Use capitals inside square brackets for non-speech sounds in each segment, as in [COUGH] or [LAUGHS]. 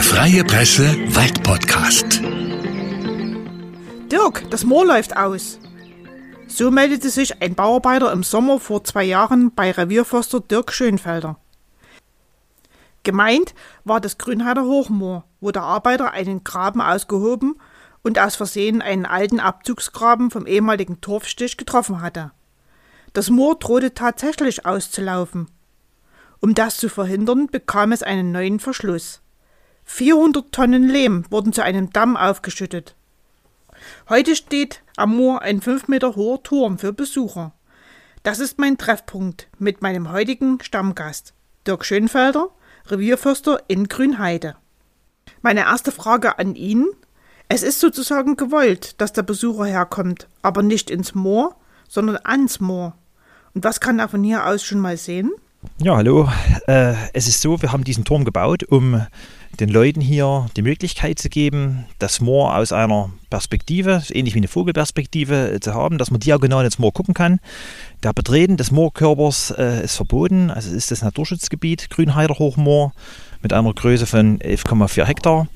Der Freie Presse Waldpodcast. Dirk, das Moor läuft aus. So meldete sich ein Bauarbeiter im Sommer vor zwei Jahren bei Revierförster Dirk Schönfelder. Gemeint war das Grünheider Hochmoor, wo der Arbeiter einen Graben ausgehoben und aus Versehen einen alten Abzugsgraben vom ehemaligen Torfstich getroffen hatte. Das Moor drohte tatsächlich auszulaufen. Um das zu verhindern, bekam es einen neuen Verschluss. 400 Tonnen Lehm wurden zu einem Damm aufgeschüttet. Heute steht am Moor ein fünf Meter hoher Turm für Besucher. Das ist mein Treffpunkt mit meinem heutigen Stammgast, Dirk Schönfelder, Revierförster in Grünheide. Meine erste Frage an ihn. Es ist sozusagen gewollt, dass der Besucher herkommt, aber nicht ins Moor, sondern ans Moor. Und was kann er von hier aus schon mal sehen? Ja, hallo. Äh, es ist so, wir haben diesen Turm gebaut, um den Leuten hier die Möglichkeit zu geben, das Moor aus einer Perspektive, ähnlich wie eine Vogelperspektive, äh, zu haben, dass man diagonal ins Moor gucken kann. Der Betreten des Moorkörpers äh, ist verboten, also es ist das Naturschutzgebiet Grünheider Hochmoor mit einer Größe von 11,4 Hektar.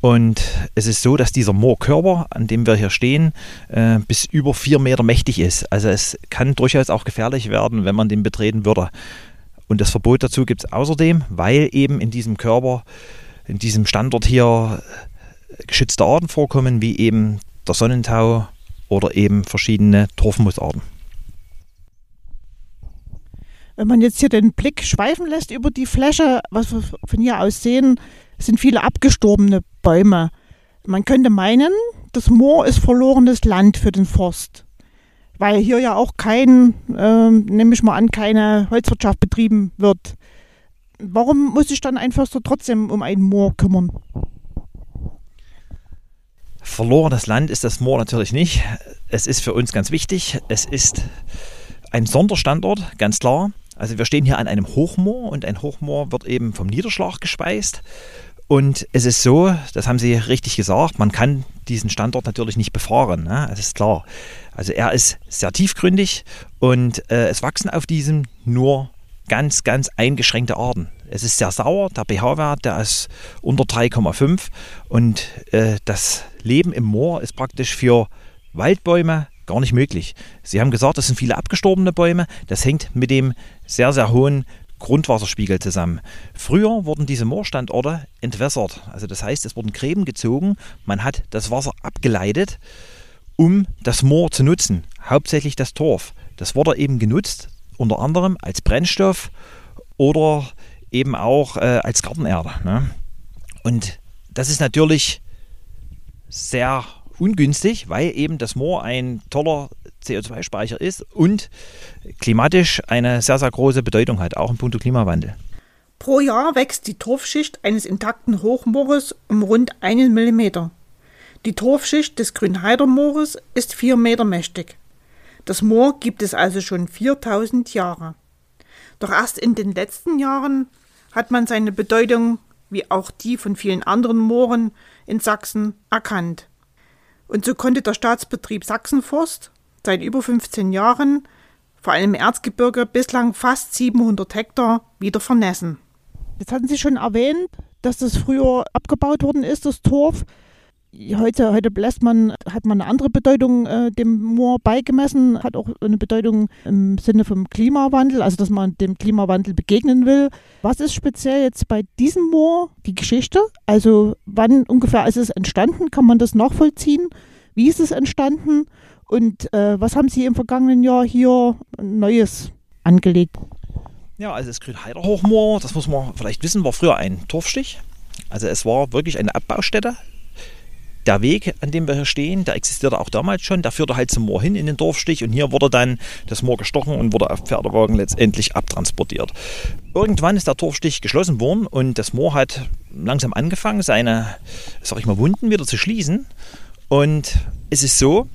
Und es ist so, dass dieser Moorkörper, an dem wir hier stehen, äh, bis über vier Meter mächtig ist. Also es kann durchaus auch gefährlich werden, wenn man den betreten würde. Und das Verbot dazu gibt es außerdem, weil eben in diesem Körper, in diesem Standort hier geschützte Arten vorkommen, wie eben der Sonnentau oder eben verschiedene Torfmoosarten. Wenn man jetzt hier den Blick schweifen lässt über die Fläche, was wir von hier aus sehen, sind viele abgestorbene Bäume. Man könnte meinen, das Moor ist verlorenes Land für den Forst weil hier ja auch kein, äh, nehme ich mal an, keine Holzwirtschaft betrieben wird. Warum muss sich dann ein Förster trotzdem um ein Moor kümmern? Verlorenes Land ist das Moor natürlich nicht. Es ist für uns ganz wichtig. Es ist ein Sonderstandort, ganz klar. Also wir stehen hier an einem Hochmoor und ein Hochmoor wird eben vom Niederschlag gespeist. Und es ist so, das haben Sie richtig gesagt, man kann diesen Standort natürlich nicht befahren. Ne? Das ist klar. Also er ist sehr tiefgründig und äh, es wachsen auf diesem nur ganz, ganz eingeschränkte Arten. Es ist sehr sauer, der pH-Wert, der ist unter 3,5 und äh, das Leben im Moor ist praktisch für Waldbäume gar nicht möglich. Sie haben gesagt, das sind viele abgestorbene Bäume. Das hängt mit dem sehr, sehr hohen Grundwasserspiegel zusammen. Früher wurden diese Moorstandorte entwässert. Also das heißt, es wurden Gräben gezogen, man hat das Wasser abgeleitet, um das Moor zu nutzen, hauptsächlich das Torf. Das wurde eben genutzt, unter anderem als Brennstoff oder eben auch äh, als Gartenerde. Ne? Und das ist natürlich sehr ungünstig, weil eben das Moor ein toller CO2-Speicher ist und klimatisch eine sehr, sehr große Bedeutung hat, auch im Punkt Klimawandel. Pro Jahr wächst die Torfschicht eines intakten Hochmoores um rund einen Millimeter. Die Torfschicht des Grünheidermoores ist vier Meter mächtig. Das Moor gibt es also schon 4000 Jahre. Doch erst in den letzten Jahren hat man seine Bedeutung, wie auch die von vielen anderen Mooren in Sachsen, erkannt. Und so konnte der Staatsbetrieb Sachsenforst seit über 15 Jahren, vor allem Erzgebirge, bislang fast 700 Hektar wieder vernässen. Jetzt hatten Sie schon erwähnt, dass das früher abgebaut worden ist, das Torf. Heute, heute lässt man, hat man eine andere Bedeutung äh, dem Moor beigemessen, hat auch eine Bedeutung im Sinne vom Klimawandel, also dass man dem Klimawandel begegnen will. Was ist speziell jetzt bei diesem Moor die Geschichte? Also wann ungefähr ist es entstanden? Kann man das nachvollziehen? Wie ist es entstanden? Und äh, was haben Sie im vergangenen Jahr hier Neues angelegt? Ja, also das Grünheider Hochmoor, das muss man vielleicht wissen, war früher ein Torfstich. Also es war wirklich eine Abbaustätte. Der Weg, an dem wir hier stehen, der existierte auch damals schon. Der führte halt zum Moor hin in den Dorfstich und hier wurde dann das Moor gestochen und wurde auf Pferdewagen letztendlich abtransportiert. Irgendwann ist der Torfstich geschlossen worden und das Moor hat langsam angefangen, seine, sag ich mal, Wunden wieder zu schließen. Und es ist so,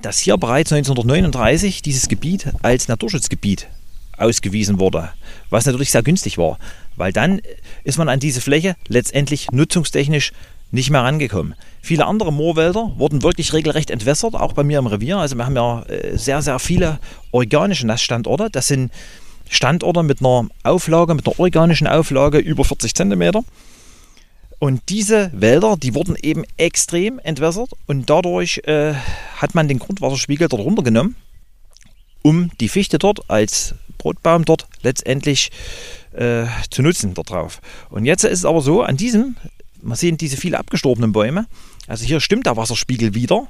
dass hier bereits 1939 dieses Gebiet als Naturschutzgebiet ausgewiesen wurde, was natürlich sehr günstig war, weil dann ist man an diese Fläche letztendlich nutzungstechnisch nicht mehr rangekommen. Viele andere Moorwälder wurden wirklich regelrecht entwässert, auch bei mir im Revier. Also wir haben ja äh, sehr, sehr viele organische Nassstandorte. Das sind Standorte mit einer Auflage, mit einer organischen Auflage über 40 Zentimeter. Und diese Wälder, die wurden eben extrem entwässert und dadurch äh, hat man den Grundwasserspiegel dort runtergenommen, um die Fichte dort als Brotbaum dort letztendlich äh, zu nutzen dort drauf. Und jetzt ist es aber so, an diesem, man sehen diese viele abgestorbenen Bäume, also hier stimmt der Wasserspiegel wieder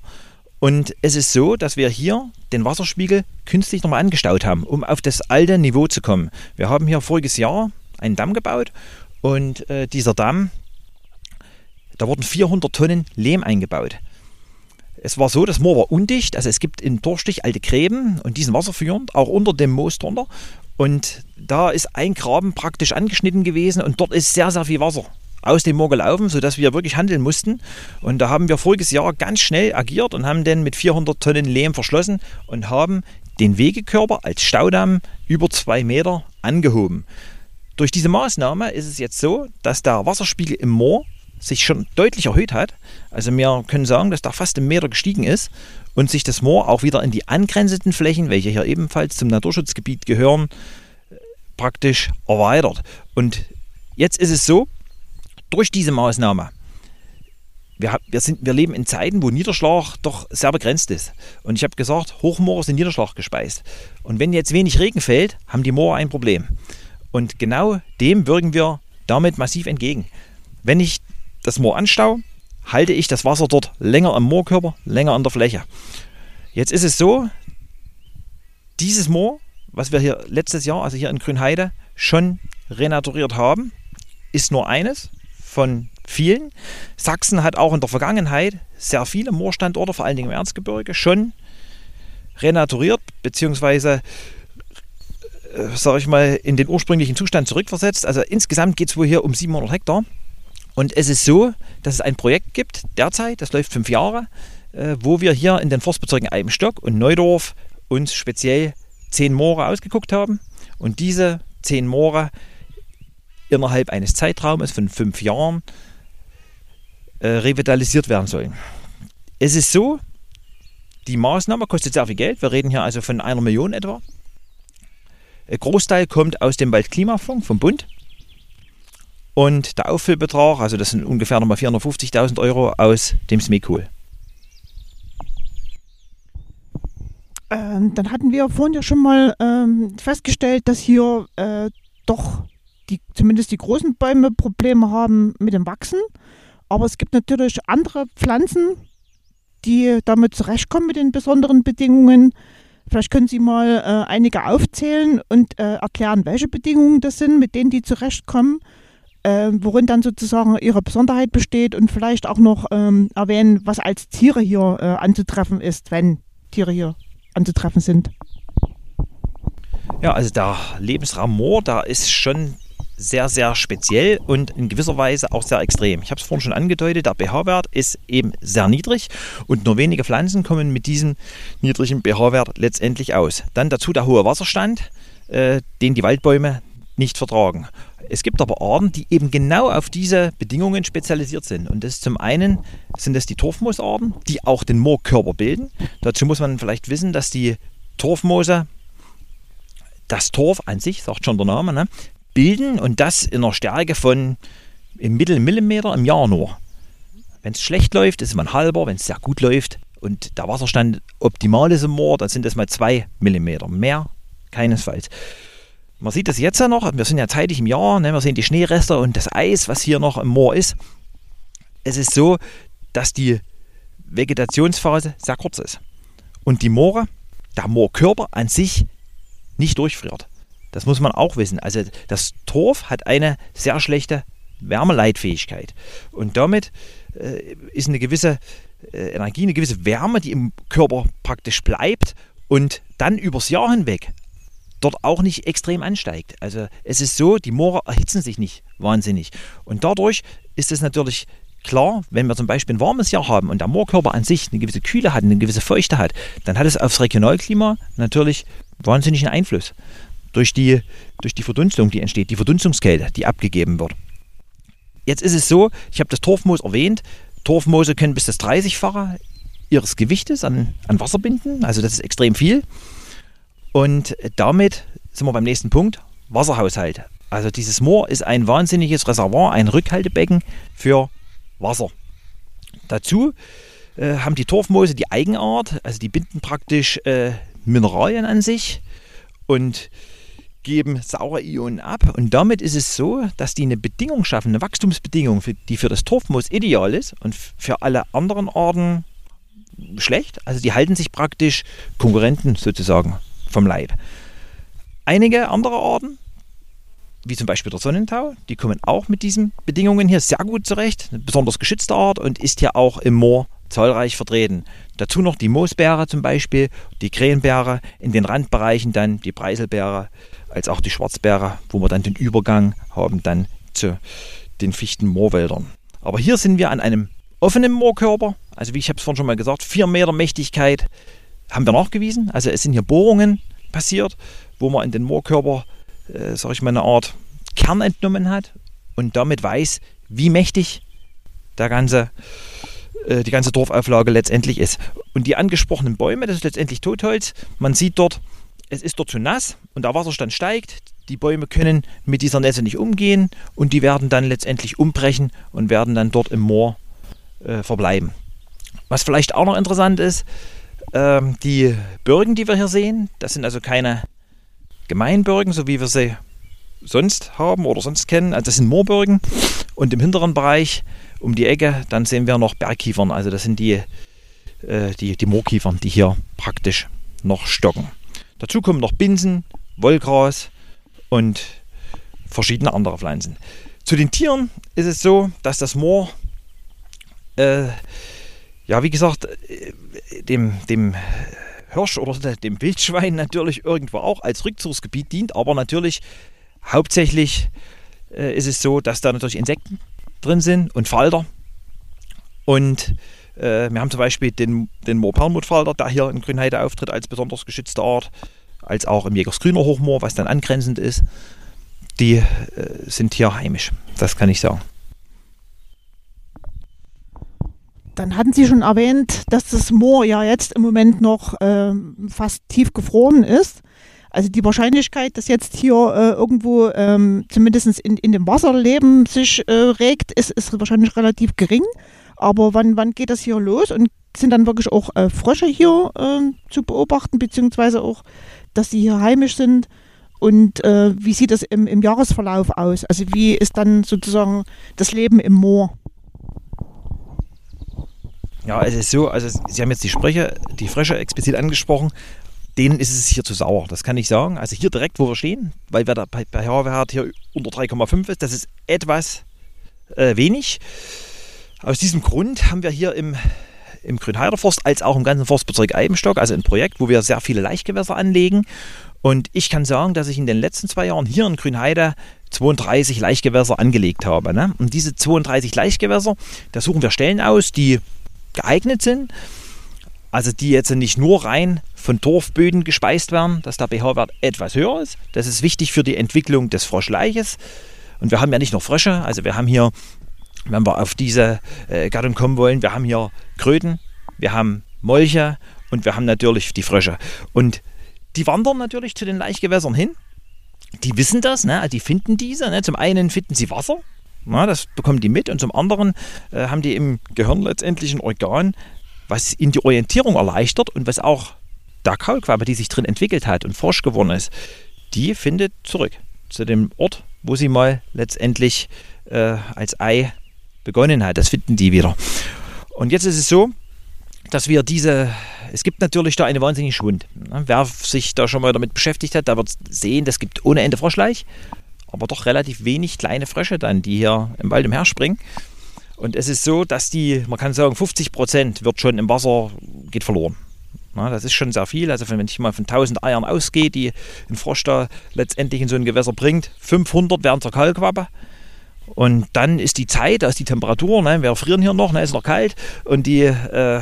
und es ist so, dass wir hier den Wasserspiegel künstlich nochmal angestaut haben, um auf das alte Niveau zu kommen. Wir haben hier voriges Jahr einen Damm gebaut und äh, dieser Damm, da wurden 400 Tonnen Lehm eingebaut. Es war so, das Moor war undicht, also es gibt in Torstich alte Gräben und diesen wasserführend, auch unter dem Moos drunter. Und da ist ein Graben praktisch angeschnitten gewesen und dort ist sehr, sehr viel Wasser aus dem Moor gelaufen, sodass wir wirklich handeln mussten. Und da haben wir voriges Jahr ganz schnell agiert und haben den mit 400 Tonnen Lehm verschlossen und haben den Wegekörper als Staudamm über zwei Meter angehoben. Durch diese Maßnahme ist es jetzt so, dass der Wasserspiegel im Moor sich schon deutlich erhöht hat. Also wir können sagen, dass da fast ein Meter gestiegen ist und sich das Moor auch wieder in die angrenzenden Flächen, welche hier ebenfalls zum Naturschutzgebiet gehören, praktisch erweitert. Und jetzt ist es so, durch diese Maßnahme, wir, wir, sind, wir leben in Zeiten, wo Niederschlag doch sehr begrenzt ist. Und ich habe gesagt, Hochmoore sind Niederschlag gespeist. Und wenn jetzt wenig Regen fällt, haben die Moore ein Problem. Und genau dem wirken wir damit massiv entgegen. Wenn ich das Moor anstau, halte ich das Wasser dort länger am Moorkörper, länger an der Fläche. Jetzt ist es so, dieses Moor, was wir hier letztes Jahr, also hier in Grünheide, schon renaturiert haben, ist nur eines von vielen. Sachsen hat auch in der Vergangenheit sehr viele Moorstandorte, vor allen Dingen im Erzgebirge, schon renaturiert bzw. Äh, sage ich mal, in den ursprünglichen Zustand zurückversetzt. Also insgesamt geht es wohl hier um 700 Hektar. Und es ist so, dass es ein Projekt gibt, derzeit, das läuft fünf Jahre, äh, wo wir hier in den Forstbezirken Eibenstock und Neudorf uns speziell zehn Moore ausgeguckt haben. Und diese zehn Moore innerhalb eines Zeitraumes von fünf Jahren äh, revitalisiert werden sollen. Es ist so, die Maßnahme kostet sehr viel Geld. Wir reden hier also von einer Million etwa. Ein Großteil kommt aus dem Waldklimafonds vom Bund. Und der Auffüllbetrag, also das sind ungefähr nochmal 450.000 Euro aus dem SMECOL. Ähm, dann hatten wir vorhin ja schon mal ähm, festgestellt, dass hier äh, doch die, zumindest die großen Bäume Probleme haben mit dem Wachsen. Aber es gibt natürlich andere Pflanzen, die damit zurechtkommen mit den besonderen Bedingungen. Vielleicht können Sie mal äh, einige aufzählen und äh, erklären, welche Bedingungen das sind, mit denen die zurechtkommen, äh, worin dann sozusagen ihre Besonderheit besteht und vielleicht auch noch ähm, erwähnen, was als Tiere hier äh, anzutreffen ist, wenn Tiere hier anzutreffen sind. Ja, also der Lebensraum Moor, da ist schon sehr, sehr speziell und in gewisser Weise auch sehr extrem. Ich habe es vorhin schon angedeutet, der pH-Wert ist eben sehr niedrig und nur wenige Pflanzen kommen mit diesem niedrigen pH-Wert letztendlich aus. Dann dazu der hohe Wasserstand, äh, den die Waldbäume nicht vertragen. Es gibt aber Arten, die eben genau auf diese Bedingungen spezialisiert sind. Und das zum einen sind das die Torfmoosarten, die auch den Moorkörper bilden. Dazu muss man vielleicht wissen, dass die Torfmoose das Torf an sich, sagt schon der Name, ne, bilden und das in einer Stärke von im Mittel Millimeter im Jahr nur. Wenn es schlecht läuft, ist ein halber, wenn es sehr gut läuft und der Wasserstand optimal ist im Moor, dann sind es mal zwei Millimeter. Mehr keinesfalls. Man sieht das jetzt ja noch, wir sind ja zeitig im Jahr, ne, wir sehen die Schneereste und das Eis, was hier noch im Moor ist. Es ist so, dass die Vegetationsphase sehr kurz ist. Und die Moore, der Moorkörper an sich nicht durchfriert. Das muss man auch wissen. Also das Torf hat eine sehr schlechte Wärmeleitfähigkeit. Und damit äh, ist eine gewisse äh, Energie, eine gewisse Wärme, die im Körper praktisch bleibt und dann übers Jahr hinweg dort auch nicht extrem ansteigt. Also es ist so, die Moore erhitzen sich nicht wahnsinnig. Und dadurch ist es natürlich klar, wenn wir zum Beispiel ein warmes Jahr haben und der Moorkörper an sich eine gewisse Kühle hat, eine gewisse Feuchte hat, dann hat es aufs Regionalklima natürlich wahnsinnigen Einfluss durch die, durch die Verdunstung, die entsteht, die Verdunstungskälte, die abgegeben wird. Jetzt ist es so, ich habe das Torfmoos erwähnt, Torfmoose können bis das 30-fache ihres Gewichtes an, an Wasser binden, also das ist extrem viel. Und damit sind wir beim nächsten Punkt, Wasserhaushalt. Also dieses Moor ist ein wahnsinniges Reservoir, ein Rückhaltebecken für Wasser. Dazu äh, haben die Torfmoose die Eigenart, also die binden praktisch äh, Mineralien an sich und geben saure Ionen ab. Und damit ist es so, dass die eine Bedingung schaffen, eine Wachstumsbedingung, die für das Torfmoos ideal ist und für alle anderen Arten schlecht. Also die halten sich praktisch Konkurrenten sozusagen vom Leib. Einige andere Arten, wie zum Beispiel der Sonnentau, die kommen auch mit diesen Bedingungen hier sehr gut zurecht. Eine besonders geschützte Art und ist hier auch im Moor zahlreich vertreten. Dazu noch die Moosbeere zum Beispiel, die Krähenbeere, in den Randbereichen dann die Preiselbeere, als auch die Schwarzbeere, wo wir dann den Übergang haben dann zu den Fichten-Moorwäldern. Aber hier sind wir an einem offenen Moorkörper, also wie ich habe es vorhin schon mal gesagt, 4 Meter Mächtigkeit haben wir nachgewiesen. Also es sind hier Bohrungen passiert, wo man in den Moorkörper, äh, sage ich mal, eine Art Kern entnommen hat und damit weiß, wie mächtig der ganze, die ganze Dorfauflage letztendlich ist. Und die angesprochenen Bäume, das ist letztendlich Totholz. Man sieht dort, es ist dort zu nass und der Wasserstand steigt. Die Bäume können mit dieser Nässe nicht umgehen und die werden dann letztendlich umbrechen und werden dann dort im Moor äh, verbleiben. Was vielleicht auch noch interessant ist, äh, die Bürgen, die wir hier sehen, das sind also keine Gemeinbürgen, so wie wir sie sonst haben oder sonst kennen. Also das sind Moorbürgen und im hinteren Bereich um die Ecke, dann sehen wir noch Bergkiefern. Also das sind die, äh, die, die Moorkiefern, die hier praktisch noch stocken. Dazu kommen noch Binsen, Wollgras und verschiedene andere Pflanzen. Zu den Tieren ist es so, dass das Moor, äh, ja, wie gesagt, äh, dem, dem Hirsch oder dem Wildschwein natürlich irgendwo auch als Rückzugsgebiet dient, aber natürlich hauptsächlich äh, ist es so, dass da natürlich Insekten drin sind und Falter. Und äh, wir haben zum Beispiel den, den Moorperlmuttfalter, der hier in Grünheide auftritt als besonders geschützte Art, als auch im Jägersgrüner Hochmoor, was dann angrenzend ist. Die äh, sind hier heimisch, das kann ich sagen. Dann hatten Sie schon erwähnt, dass das Moor ja jetzt im Moment noch äh, fast tief gefroren ist. Also die Wahrscheinlichkeit, dass jetzt hier äh, irgendwo ähm, zumindest in, in dem Wasserleben sich äh, regt, ist, ist wahrscheinlich relativ gering. Aber wann, wann geht das hier los und sind dann wirklich auch äh, Frösche hier äh, zu beobachten, beziehungsweise auch, dass sie hier heimisch sind? Und äh, wie sieht das im, im Jahresverlauf aus? Also wie ist dann sozusagen das Leben im Moor? Ja, es ist so, also Sie haben jetzt die Sprüche, die Frösche explizit angesprochen. Denen ist es hier zu sauer, das kann ich sagen. Also hier direkt, wo wir stehen, weil wir da bei, bei Herwert hier unter 3,5 ist, das ist etwas äh, wenig. Aus diesem Grund haben wir hier im, im Grünheider Forst als auch im ganzen Forstbezirk Eibenstock, also ein Projekt, wo wir sehr viele Laichgewässer anlegen. Und ich kann sagen, dass ich in den letzten zwei Jahren hier in Grünheide 32 Laichgewässer angelegt habe. Ne? Und diese 32 Laichgewässer, da suchen wir Stellen aus, die geeignet sind. Also die jetzt nicht nur rein von Torfböden gespeist werden, dass der pH-Wert etwas höher ist. Das ist wichtig für die Entwicklung des Froschleiches. Und wir haben ja nicht nur Frösche, also wir haben hier, wenn wir auf diese äh, Gattung kommen wollen, wir haben hier Kröten, wir haben Molche und wir haben natürlich die Frösche. Und die wandern natürlich zu den Laichgewässern hin. Die wissen das, ne? die finden diese. Ne? Zum einen finden sie Wasser, na, das bekommen die mit und zum anderen äh, haben die im Gehirn letztendlich ein Organ, was ihnen die Orientierung erleichtert und was auch der Kaulquappe, die sich drin entwickelt hat und forsch geworden ist, die findet zurück zu dem Ort, wo sie mal letztendlich äh, als Ei begonnen hat. Das finden die wieder. Und jetzt ist es so, dass wir diese, es gibt natürlich da eine wahnsinnige Schwund. Wer sich da schon mal damit beschäftigt hat, der wird sehen, das gibt ohne Ende Froschleich aber doch relativ wenig kleine Frösche dann, die hier im Wald umherspringen. Und es ist so, dass die, man kann sagen, 50 Prozent wird schon im Wasser, geht verloren. Na, das ist schon sehr viel. Also wenn ich mal von 1000 Eiern ausgehe, die ein Frosch da letztendlich in so ein Gewässer bringt, 500 werden zur Kalkwappe. Und dann ist die Zeit, da ist die Temperatur, ne, wir frieren hier noch, ne, ist noch kalt und die, äh,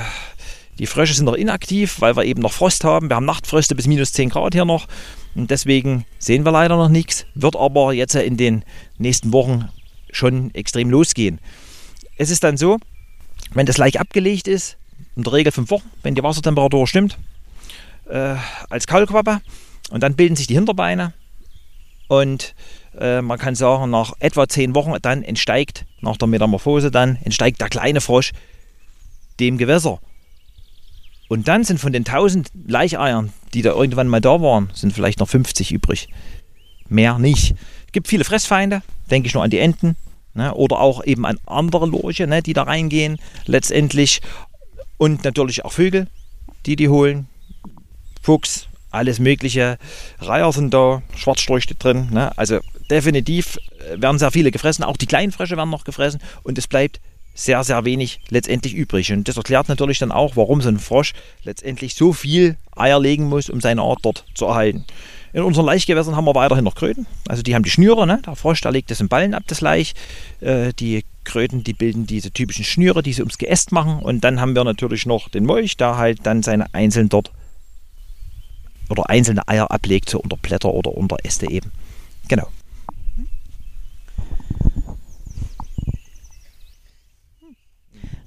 die Frösche sind noch inaktiv, weil wir eben noch Frost haben. Wir haben Nachtfröste bis minus 10 Grad hier noch. Und deswegen sehen wir leider noch nichts, wird aber jetzt in den nächsten Wochen schon extrem losgehen. Es ist dann so, wenn das Laich abgelegt ist, in der Regel fünf Wochen, wenn die Wassertemperatur stimmt, äh, als Kaulquappe und dann bilden sich die Hinterbeine und Äh, man kann sagen, nach etwa zehn Wochen dann entsteigt, nach der Metamorphose dann, entsteigt der kleine Frosch dem Gewässer. Und dann sind von den 1000 Laicheiern, die da irgendwann mal da waren, sind vielleicht noch 50 übrig. Mehr nicht. Es gibt viele Fressfeinde, denke ich nur an die Enten, ne, oder auch eben an andere Lurche, ne, die da reingehen letztendlich. Und natürlich auch Vögel, die die holen. Fuchs, alles mögliche. Reiher sind da, Schwarzstorch drin. Ne? Also definitiv äh, werden sehr viele gefressen. Auch die kleinen Frösche werden noch gefressen. Und es bleibt sehr, sehr wenig letztendlich übrig. Und das erklärt natürlich dann auch, warum so ein Frosch letztendlich so viel Eier legen muss, um seine Art dort zu erhalten. In unseren Laichgewässern haben wir weiterhin noch Kröten. Also die haben die Schnüre, ne? der Frosch, der legt das in Ballen ab, das Laich. Äh, die Kröten, die bilden diese typischen Schnüre, die sie ums Geäst machen. Und dann haben wir natürlich noch den Molch, der halt dann seine einzeln dort oder einzelne Eier ablegt, so unter Blätter oder unter Äste eben. Genau.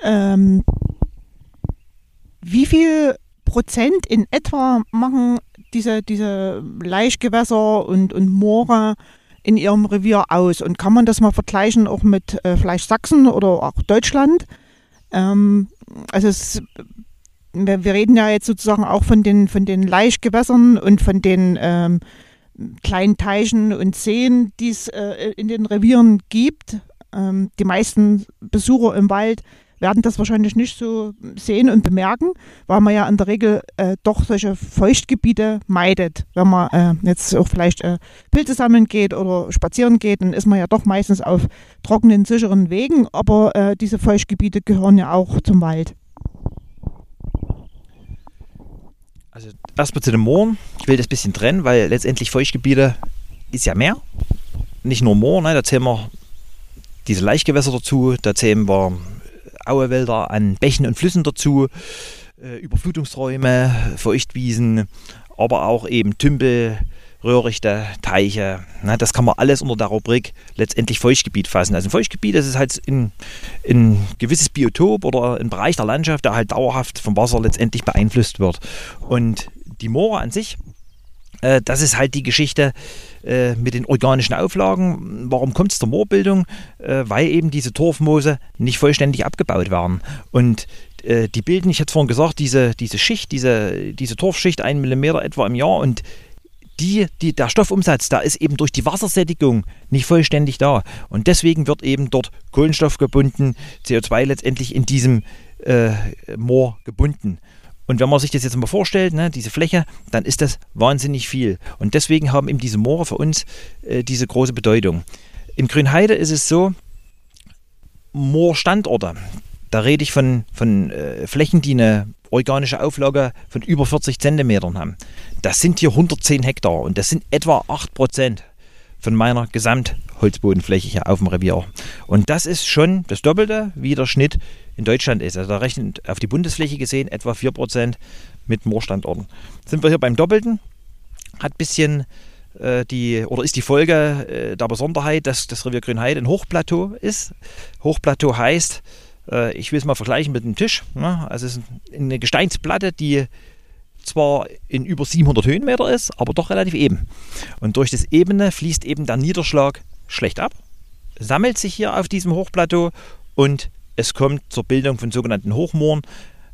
Ähm, wie viel Prozent in etwa machen diese, diese Laichgewässer und, und Moore in ihrem Revier aus? Und kann man das mal vergleichen auch mit äh, vielleicht Sachsen oder auch Deutschland? Ähm, also es, wir, wir, reden ja jetzt sozusagen auch von den, von den Laichgewässern und von den ähm, kleinen Teichen und Seen, die es äh, in den Revieren gibt. Ähm, die meisten Besucher im Wald werden das wahrscheinlich nicht so sehen und bemerken, weil man ja in der Regel äh, doch solche Feuchtgebiete meidet. Wenn man äh, jetzt auch vielleicht äh, Pilze sammeln geht oder spazieren geht, dann ist man ja doch meistens auf trockenen, sicheren Wegen, aber äh, diese Feuchtgebiete gehören ja auch zum Wald. Also erstmal zu den Mooren. Ich will das ein bisschen trennen, weil letztendlich Feuchtgebiete ist ja mehr. Nicht nur Moor, ne? da zählen wir diese Laichgewässer dazu, da zählen wir Auewälder an Bächen und Flüssen dazu, äh, Überflutungsräume, Feuchtwiesen, aber auch eben Tümpel, Röhrichte, Teiche. Na, das kann man alles unter der Rubrik letztendlich Feuchtgebiet fassen. Also ein Feuchtgebiet, das ist halt ein, ein gewisses Biotop oder ein Bereich der Landschaft, der halt dauerhaft vom Wasser letztendlich beeinflusst wird. Und die Moore an sich, das ist halt die Geschichte äh, mit den organischen Auflagen. Warum kommt es zur Moorbildung? Äh, weil eben diese Torfmoose nicht vollständig abgebaut werden. Und äh, die bilden, ich hatte vorhin gesagt, diese, diese Schicht, diese, diese Torfschicht, ein Millimeter etwa im Jahr und die, die, der Stoffumsatz, da ist eben durch die Wassersättigung nicht vollständig da. Und deswegen wird eben dort Kohlenstoff gebunden, CO2 letztendlich in diesem äh, Moor gebunden. Und wenn man sich das jetzt mal vorstellt, ne, diese Fläche, dann ist das wahnsinnig viel. Und deswegen haben eben diese Moore für uns äh, diese große Bedeutung. In Grünheide ist es so, Moorstandorte, da rede ich von, von äh, Flächen, die eine organische Auflage von über 40 Zentimetern haben. Das sind hier 110 Hektar und das sind etwa 8 Prozent von meiner Gesamtholzbodenfläche hier auf dem Revier. Und das ist schon das Doppelte, wie der Schnitt in Deutschland ist. Also da rechnet auf die Bundesfläche gesehen etwa 4% mit Moorstandorten. Sind wir hier beim Doppelten, hat ein bisschen äh, die, oder ist die Folge äh, der Besonderheit, dass das Revier Grünheide ein Hochplateau ist. Hochplateau heißt, äh, ich will es mal vergleichen mit einem Tisch. Ne? Also es ist eine Gesteinsplatte, die zwar in über 700 Höhenmeter ist, aber doch relativ eben. Und durch das Ebene fließt eben der Niederschlag schlecht ab, sammelt sich hier auf diesem Hochplateau und es kommt zur Bildung von sogenannten Hochmooren,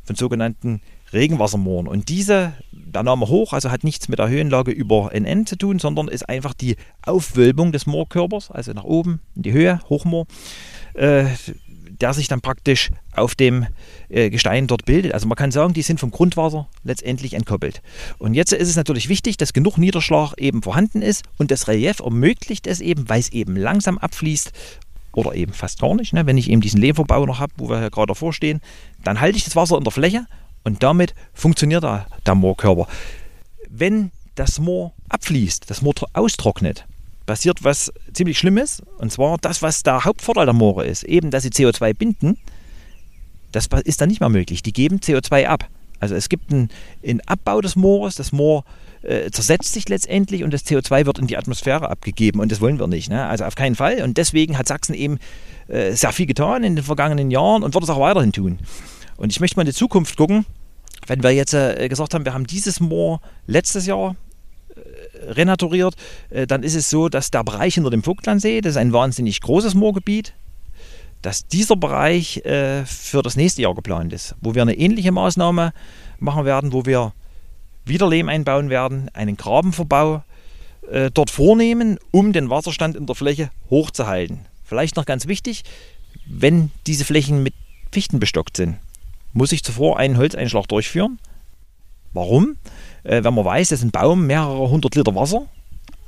von sogenannten Regenwassermooren. Und diese, der Name Hoch, also hat nichts mit der Höhenlage über NN zu tun, sondern ist einfach die Aufwölbung des Moorkörpers, also nach oben in die Höhe, Hochmoor, äh, der sich dann praktisch auf dem äh, Gestein dort bildet. Also man kann sagen, die sind vom Grundwasser letztendlich entkoppelt. Und jetzt ist es natürlich wichtig, dass genug Niederschlag eben vorhanden ist und das Relief ermöglicht es eben, weil es eben langsam abfließt oder eben fast gar nicht. Ne? Wenn ich eben diesen Lehmverbau noch habe, wo wir hier gerade davor stehen, dann halte ich das Wasser in der Fläche und damit funktioniert der, der Moorkörper. Wenn das Moor abfließt, das Moor austrocknet, passiert was ziemlich Schlimmes. Und zwar das, was der Hauptvorteil der Moore ist, eben, dass sie CO2 binden, das ist dann nicht mehr möglich. Die geben CO2 ab. Also es gibt einen, einen Abbau des Moores, das Moor äh, zersetzt sich letztendlich und das CO2 wird in die Atmosphäre abgegeben und das wollen wir nicht. Ne? Also auf keinen Fall. Und deswegen hat Sachsen eben äh, sehr viel getan in den vergangenen Jahren und wird es auch weiterhin tun. Und ich möchte mal in die Zukunft gucken, wenn wir jetzt äh, gesagt haben, wir haben dieses Moor letztes Jahr renaturiert, äh, dann ist es so, dass der Bereich hinter dem Vogtlandsee, das ist ein wahnsinnig großes Moorgebiet, dass dieser Bereich äh, für das nächste Jahr geplant ist, wo wir eine ähnliche Maßnahme machen werden, wo wir wieder Lehm einbauen werden, einen Grabenverbau äh, dort vornehmen, um den Wasserstand in der Fläche hochzuhalten. Vielleicht noch ganz wichtig, wenn diese Flächen mit Fichten bestockt sind, muss ich zuvor einen Holzeinschlag durchführen. Warum? Äh, wenn man weiß, dass ein Baum mehrere hundert Liter Wasser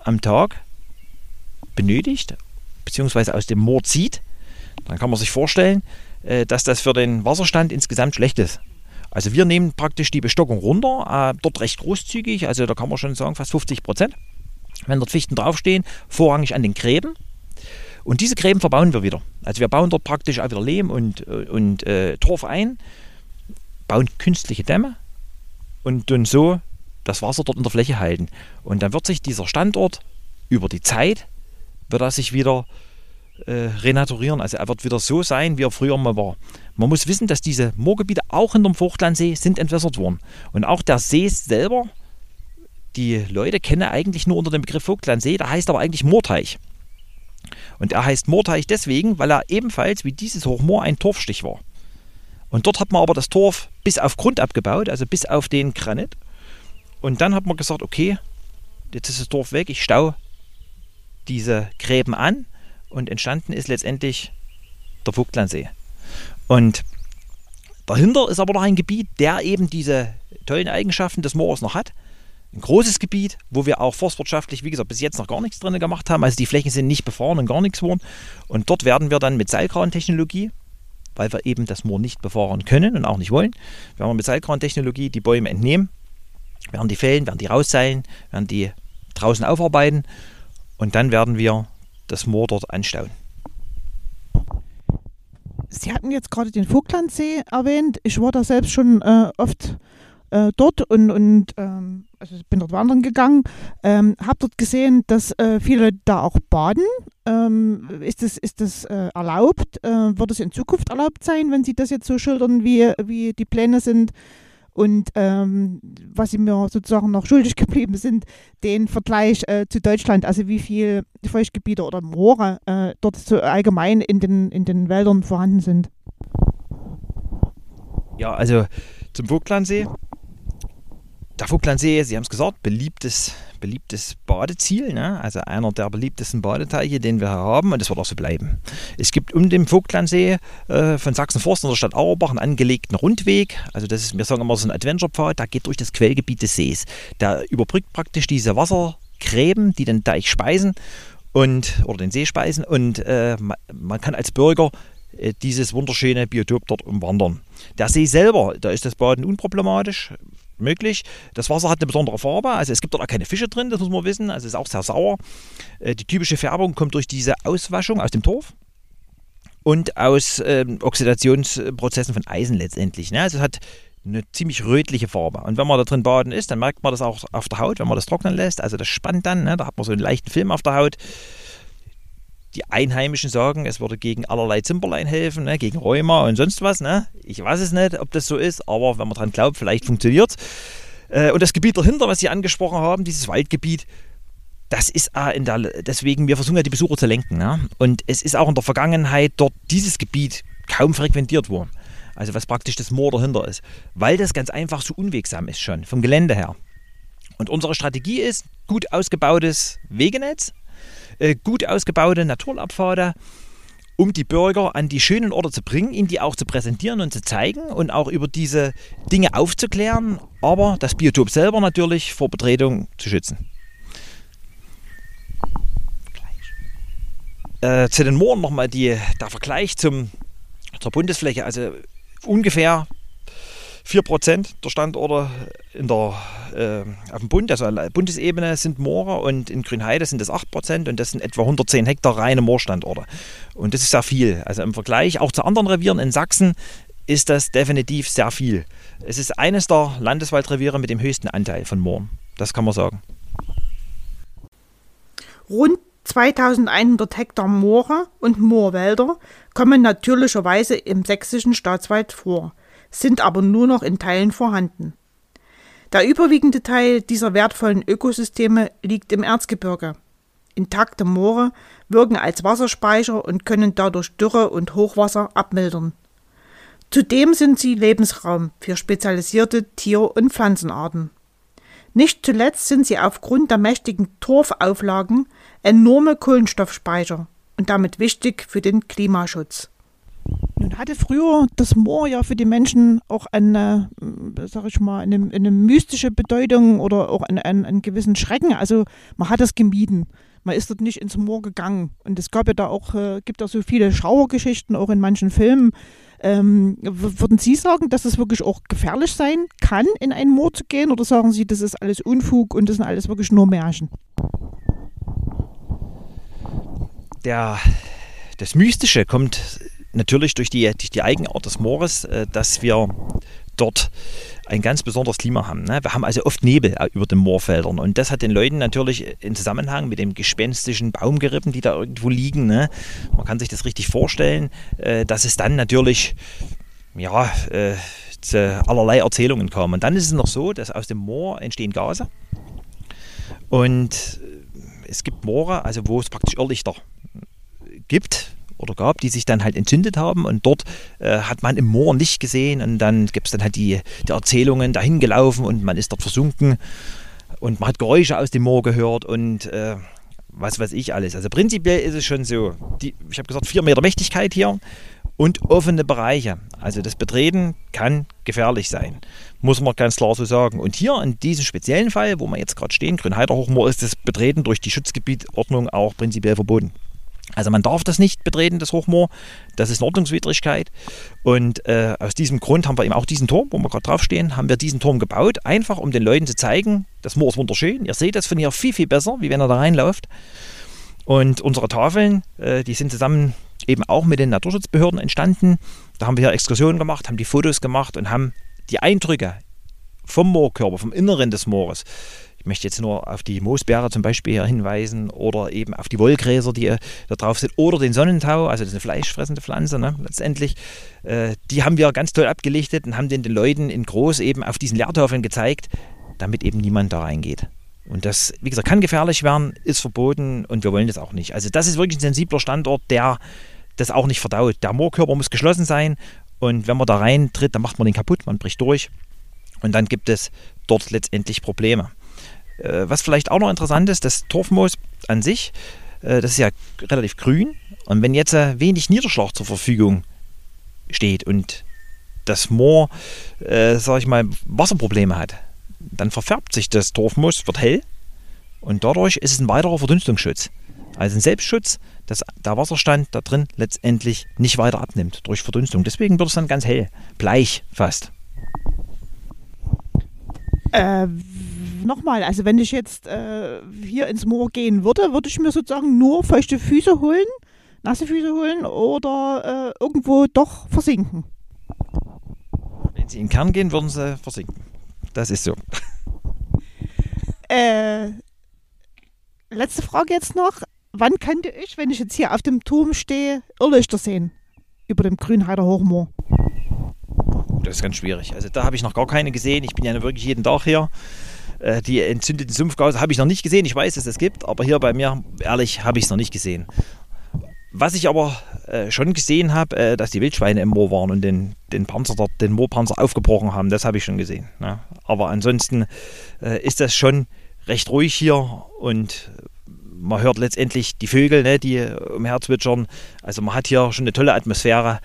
am Tag benötigt, beziehungsweise aus dem Moor zieht, dann kann man sich vorstellen, äh, dass das für den Wasserstand insgesamt schlecht ist. Also wir nehmen praktisch die Bestockung runter, äh, dort recht großzügig, also da kann man schon sagen fast 50 Prozent. Wenn dort Fichten draufstehen, vorrangig an den Gräben. Und diese Gräben verbauen wir wieder. Also wir bauen dort praktisch auch wieder Lehm und, äh, und äh, Torf ein, bauen künstliche Dämme und dann so das Wasser dort in der Fläche halten. Und dann wird sich dieser Standort über die Zeit, wird er sich wieder äh, renaturieren. Also er wird wieder so sein, wie er früher mal war. Man muss wissen, dass diese Moorgebiete auch in dem Vogtlandsee sind entwässert worden. Und auch der See selber, die Leute kennen eigentlich nur unter dem Begriff Vogtlandsee, der heißt aber eigentlich Moorteich. Und er heißt Moorteich deswegen, weil er ebenfalls wie dieses Hochmoor ein Torfstich war. Und dort hat man aber das Torf bis auf Grund abgebaut, also bis auf den Granit. Und dann hat man gesagt, okay, jetzt ist das Torf weg, ich stau diese Gräben an und entstanden ist letztendlich der Vogtlandsee. Und dahinter ist aber noch ein Gebiet, der eben diese tollen Eigenschaften des Moores noch hat. Ein großes Gebiet, wo wir auch forstwirtschaftlich, wie gesagt, bis jetzt noch gar nichts drin gemacht haben. Also die Flächen sind nicht befahren und gar nichts worden. Und dort werden wir dann mit Seilkrantechnologie, weil wir eben das Moor nicht befahren können und auch nicht wollen, werden wir mit Seilkrantechnologie die Bäume entnehmen, werden die fällen, werden die rausseilen, werden die draußen aufarbeiten und dann werden wir das Moor dort anstauen. Sie hatten jetzt gerade den Vogtlandsee erwähnt. Ich war da selbst schon äh, oft äh, dort und, und ähm, also bin dort wandern gegangen. Ähm, habe dort gesehen, dass äh, viele da auch baden. Ähm, ist das, ist das äh, erlaubt? Äh, wird es in Zukunft erlaubt sein, wenn Sie das jetzt so schildern, wie, wie die Pläne sind? Und ähm, was sie mir sozusagen noch schuldig [LAUGHS] geblieben sind, den Vergleich äh, zu Deutschland, also wie viele Feuchtgebiete oder Moore äh, dort so allgemein in den, in den Wäldern vorhanden sind. Ja, also zum Vogtlandsee der Vogtlandsee, Sie haben es gesagt, beliebtes, beliebtes Badeziel, ne? also einer der beliebtesten Badeteiche, den wir haben und das wird auch so bleiben. Es gibt um den Vogtlandsee äh, von Sachsen-Forst in der Stadt Auerbach einen angelegten Rundweg, also das ist, wir sagen immer so ein Adventure-Pfad, der geht durch das Quellgebiet des Sees. Der überbrückt praktisch diese Wassergräben, die den Deich speisen und, oder den See speisen und äh, man, man kann als Bürger äh, dieses wunderschöne Biotop dort umwandern. Der See selber, da ist das Baden unproblematisch möglich. Das Wasser hat eine besondere Farbe, also es gibt dort auch keine Fische drin, das muss man wissen, also es ist auch sehr sauer. Äh, die typische Färbung kommt durch diese Auswaschung aus dem Torf und aus ähm, Oxidationsprozessen von Eisen letztendlich. Ne? Also es hat eine ziemlich rötliche Farbe. Und wenn man da drin baden ist, dann merkt man das auch auf der Haut, wenn man das trocknen lässt. Also das spannt dann, ne? da hat man so einen leichten Film auf der Haut. Die Einheimischen sagen, es würde gegen allerlei Zimperlein helfen, ne? gegen Rheuma und sonst was. Ne? Ich weiß es nicht, ob das so ist, aber wenn man dran glaubt, vielleicht funktioniert. Äh, und das Gebiet dahinter, was Sie angesprochen haben, dieses Waldgebiet, das ist in der, deswegen, wir versuchen ja die Besucher zu lenken. Ne? Und es ist auch in der Vergangenheit dort dieses Gebiet kaum frequentiert worden. Also was praktisch das Moor dahinter ist. Weil das ganz einfach so unwegsam ist schon, vom Gelände her. Und unsere Strategie ist, gut ausgebautes Wegenetz, gut ausgebaute Naturabfahre, um die Bürger an die schönen Orte zu bringen, ihnen die auch zu präsentieren und zu zeigen und auch über diese Dinge aufzuklären, aber das Biotop selber natürlich vor Betretung zu schützen. Äh, zu den Mooren nochmal der Vergleich zum, zur Bundesfläche. Also ungefähr 4% der Standorte in der, äh, auf dem Bund, also Bundesebene sind Moore und in Grünheide sind das 8% und das sind etwa 110 Hektar reine Moorstandorte. Und das ist sehr viel. Also im Vergleich auch zu anderen Revieren in Sachsen ist das definitiv sehr viel. Es ist eines der Landeswaldreviere mit dem höchsten Anteil von Mooren. Das kann man sagen. Rund 2100 Hektar Moore und Moorwälder kommen natürlicherweise im sächsischen Staatswald vor sind aber nur noch in Teilen vorhanden. Der überwiegende Teil dieser wertvollen Ökosysteme liegt im Erzgebirge. Intakte Moore wirken als Wasserspeicher und können dadurch Dürre und Hochwasser abmildern. Zudem sind sie Lebensraum für spezialisierte Tier- und Pflanzenarten. Nicht zuletzt sind sie aufgrund der mächtigen Torfauflagen enorme Kohlenstoffspeicher und damit wichtig für den Klimaschutz. Nun hatte früher das Moor ja für die Menschen auch eine, äh, sag ich mal, eine, eine mystische Bedeutung oder auch einen, einen, einen gewissen Schrecken. Also man hat es gemieden. Man ist dort nicht ins Moor gegangen. Und es gab ja da auch, äh, gibt da so viele Schauergeschichten, auch in manchen Filmen. Ähm, würden Sie sagen, dass es wirklich auch gefährlich sein kann, in ein Moor zu gehen? Oder sagen Sie, das ist alles Unfug und das sind alles wirklich nur Märchen? Der, das Mystische kommt natürlich durch die, durch die Eigenart des Moores, äh, dass wir dort ein ganz besonderes Klima haben. Ne? Wir haben also oft Nebel äh, über den Moorfeldern und das hat den Leuten natürlich in Zusammenhang mit dem gespenstischen Baumgerippen, die da irgendwo liegen, ne? man kann sich das richtig vorstellen, äh, dass es dann natürlich ja, allerlei Erzählungen kam. Und dann ist es noch so, dass aus dem Moor entstehen Gase und es gibt Moore, also wo es praktisch Irrlichter gibt, oder gab, die sich dann halt entzündet haben und dort äh, hat man im Moor Licht gesehen und dann gibt es dann halt die, die Erzählungen dahin gelaufen und man ist dort versunken und man hat Geräusche aus dem Moor gehört und äh, was weiß ich alles. Also prinzipiell ist es schon so, die, ich habe gesagt, vier Meter Mächtigkeit hier und offene Bereiche. Also das Betreten kann gefährlich sein, muss man ganz klar so sagen. Und hier in diesem speziellen Fall, wo wir jetzt gerade stehen, Grünheider Hochmoor, ist das Betreten durch die Schutzgebietordnung auch prinzipiell verboten. Also man darf das nicht betreten, das Hochmoor. Das ist eine Ordnungswidrigkeit. Und äh, aus diesem Grund haben wir eben auch diesen Turm, wo wir gerade draufstehen, haben wir diesen Turm gebaut, einfach um den Leuten zu zeigen, das Moor ist wunderschön. Ihr seht das von hier viel, viel besser, wie wenn ihr da reinläuft. Und unsere Tafeln, äh, die sind zusammen eben auch mit den Naturschutzbehörden entstanden. Da haben wir hier Exkursionen gemacht, haben die Fotos gemacht und haben die Eindrücke vom Moorkörper, vom Inneren des Moores, ich möchte jetzt nur auf die Moosbeere zum Beispiel hinweisen oder eben auf die Wollgräser, die da drauf sind, oder den Sonnentau, also das ist eine fleischfressende Pflanze ne, letztendlich. Äh, die haben wir ganz toll abgelichtet und haben den, den Leuten in groß eben auf diesen Leertafeln gezeigt, damit eben niemand da reingeht. Und das, wie gesagt, kann gefährlich werden, ist verboten und wir wollen das auch nicht. Also das ist wirklich ein sensibler Standort, der das auch nicht verdaut. Der Moorkörper muss geschlossen sein und wenn man da reintritt, dann macht man den kaputt, man bricht durch und dann gibt es dort letztendlich Probleme. Äh, was vielleicht auch noch interessant ist, das Torfmoos an sich, äh, das ist ja relativ grün. Und wenn jetzt äh, wenig Niederschlag zur Verfügung steht und das Moor, sag ich mal, Wasserprobleme hat, dann verfärbt sich das Torfmoos, wird hell und dadurch ist es ein weiterer Verdunstungsschutz. Also ein Selbstschutz, dass der Wasserstand da drin letztendlich nicht weiter abnimmt durch Verdunstung. Deswegen wird es dann ganz hell, bleich fast. Äh, nochmal, also wenn ich jetzt äh, hier ins Moor gehen würde, würde ich mir sozusagen nur feuchte Füße holen, nasse Füße holen oder äh, irgendwo doch versinken. Wenn Sie in den Kern gehen, würden Sie versinken. Das ist so. Äh, letzte Frage jetzt noch. Wann könnte ich, wenn ich jetzt hier auf dem Turm stehe, Irrlichter sehen? Über dem Grünheider Hochmoor? Das ist ganz schwierig. Also da habe ich noch gar keine gesehen. Ich bin ja wirklich jeden Tag hier. Äh, die entzündeten Sumpfgase habe ich noch nicht gesehen. Ich weiß, dass es gibt, aber hier bei mir, ehrlich, habe ich es noch nicht gesehen. Was ich aber äh, schon gesehen habe, äh, dass die Wildschweine im Moor waren und den, den Panzer dort, den Moorpanzer aufgebrochen haben, das habe ich schon gesehen. Ne? Aber ansonsten ist das schon recht ruhig hier und man hört letztendlich die Vögel, ne, die umherzwitschern. Also man hat hier schon eine tolle Atmosphäre.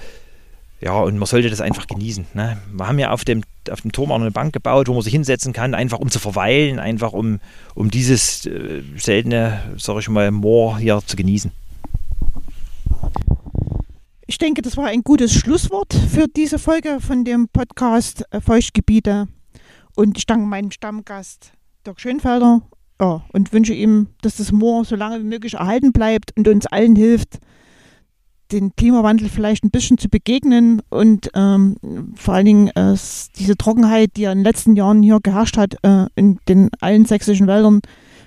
Ja, und man sollte das einfach genießen. Ne? Wir haben ja auf dem, auf dem Turm auch eine Bank gebaut, wo man sich hinsetzen kann, einfach um zu verweilen, einfach um, um dieses äh, seltene, sag ich mal, Moor hier zu genießen. Ich denke, das war ein gutes Schlusswort für diese Folge von dem Podcast äh, Feuchtgebiete. Und ich danke meinem Stammgast Dirk Schönfelder ja, und wünsche ihm, dass das Moor so lange wie möglich erhalten bleibt und uns allen hilft, den Klimawandel vielleicht ein bisschen zu begegnen und ähm, vor allen Dingen äh, diese Trockenheit, die ja in den letzten Jahren hier geherrscht hat, äh, in den allen sächsischen Wäldern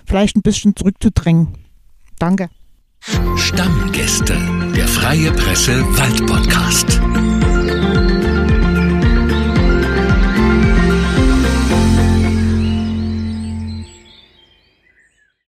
vielleicht ein bisschen zurückzudrängen. Danke. Stammgäste, der Freie Presse Waldpodcast.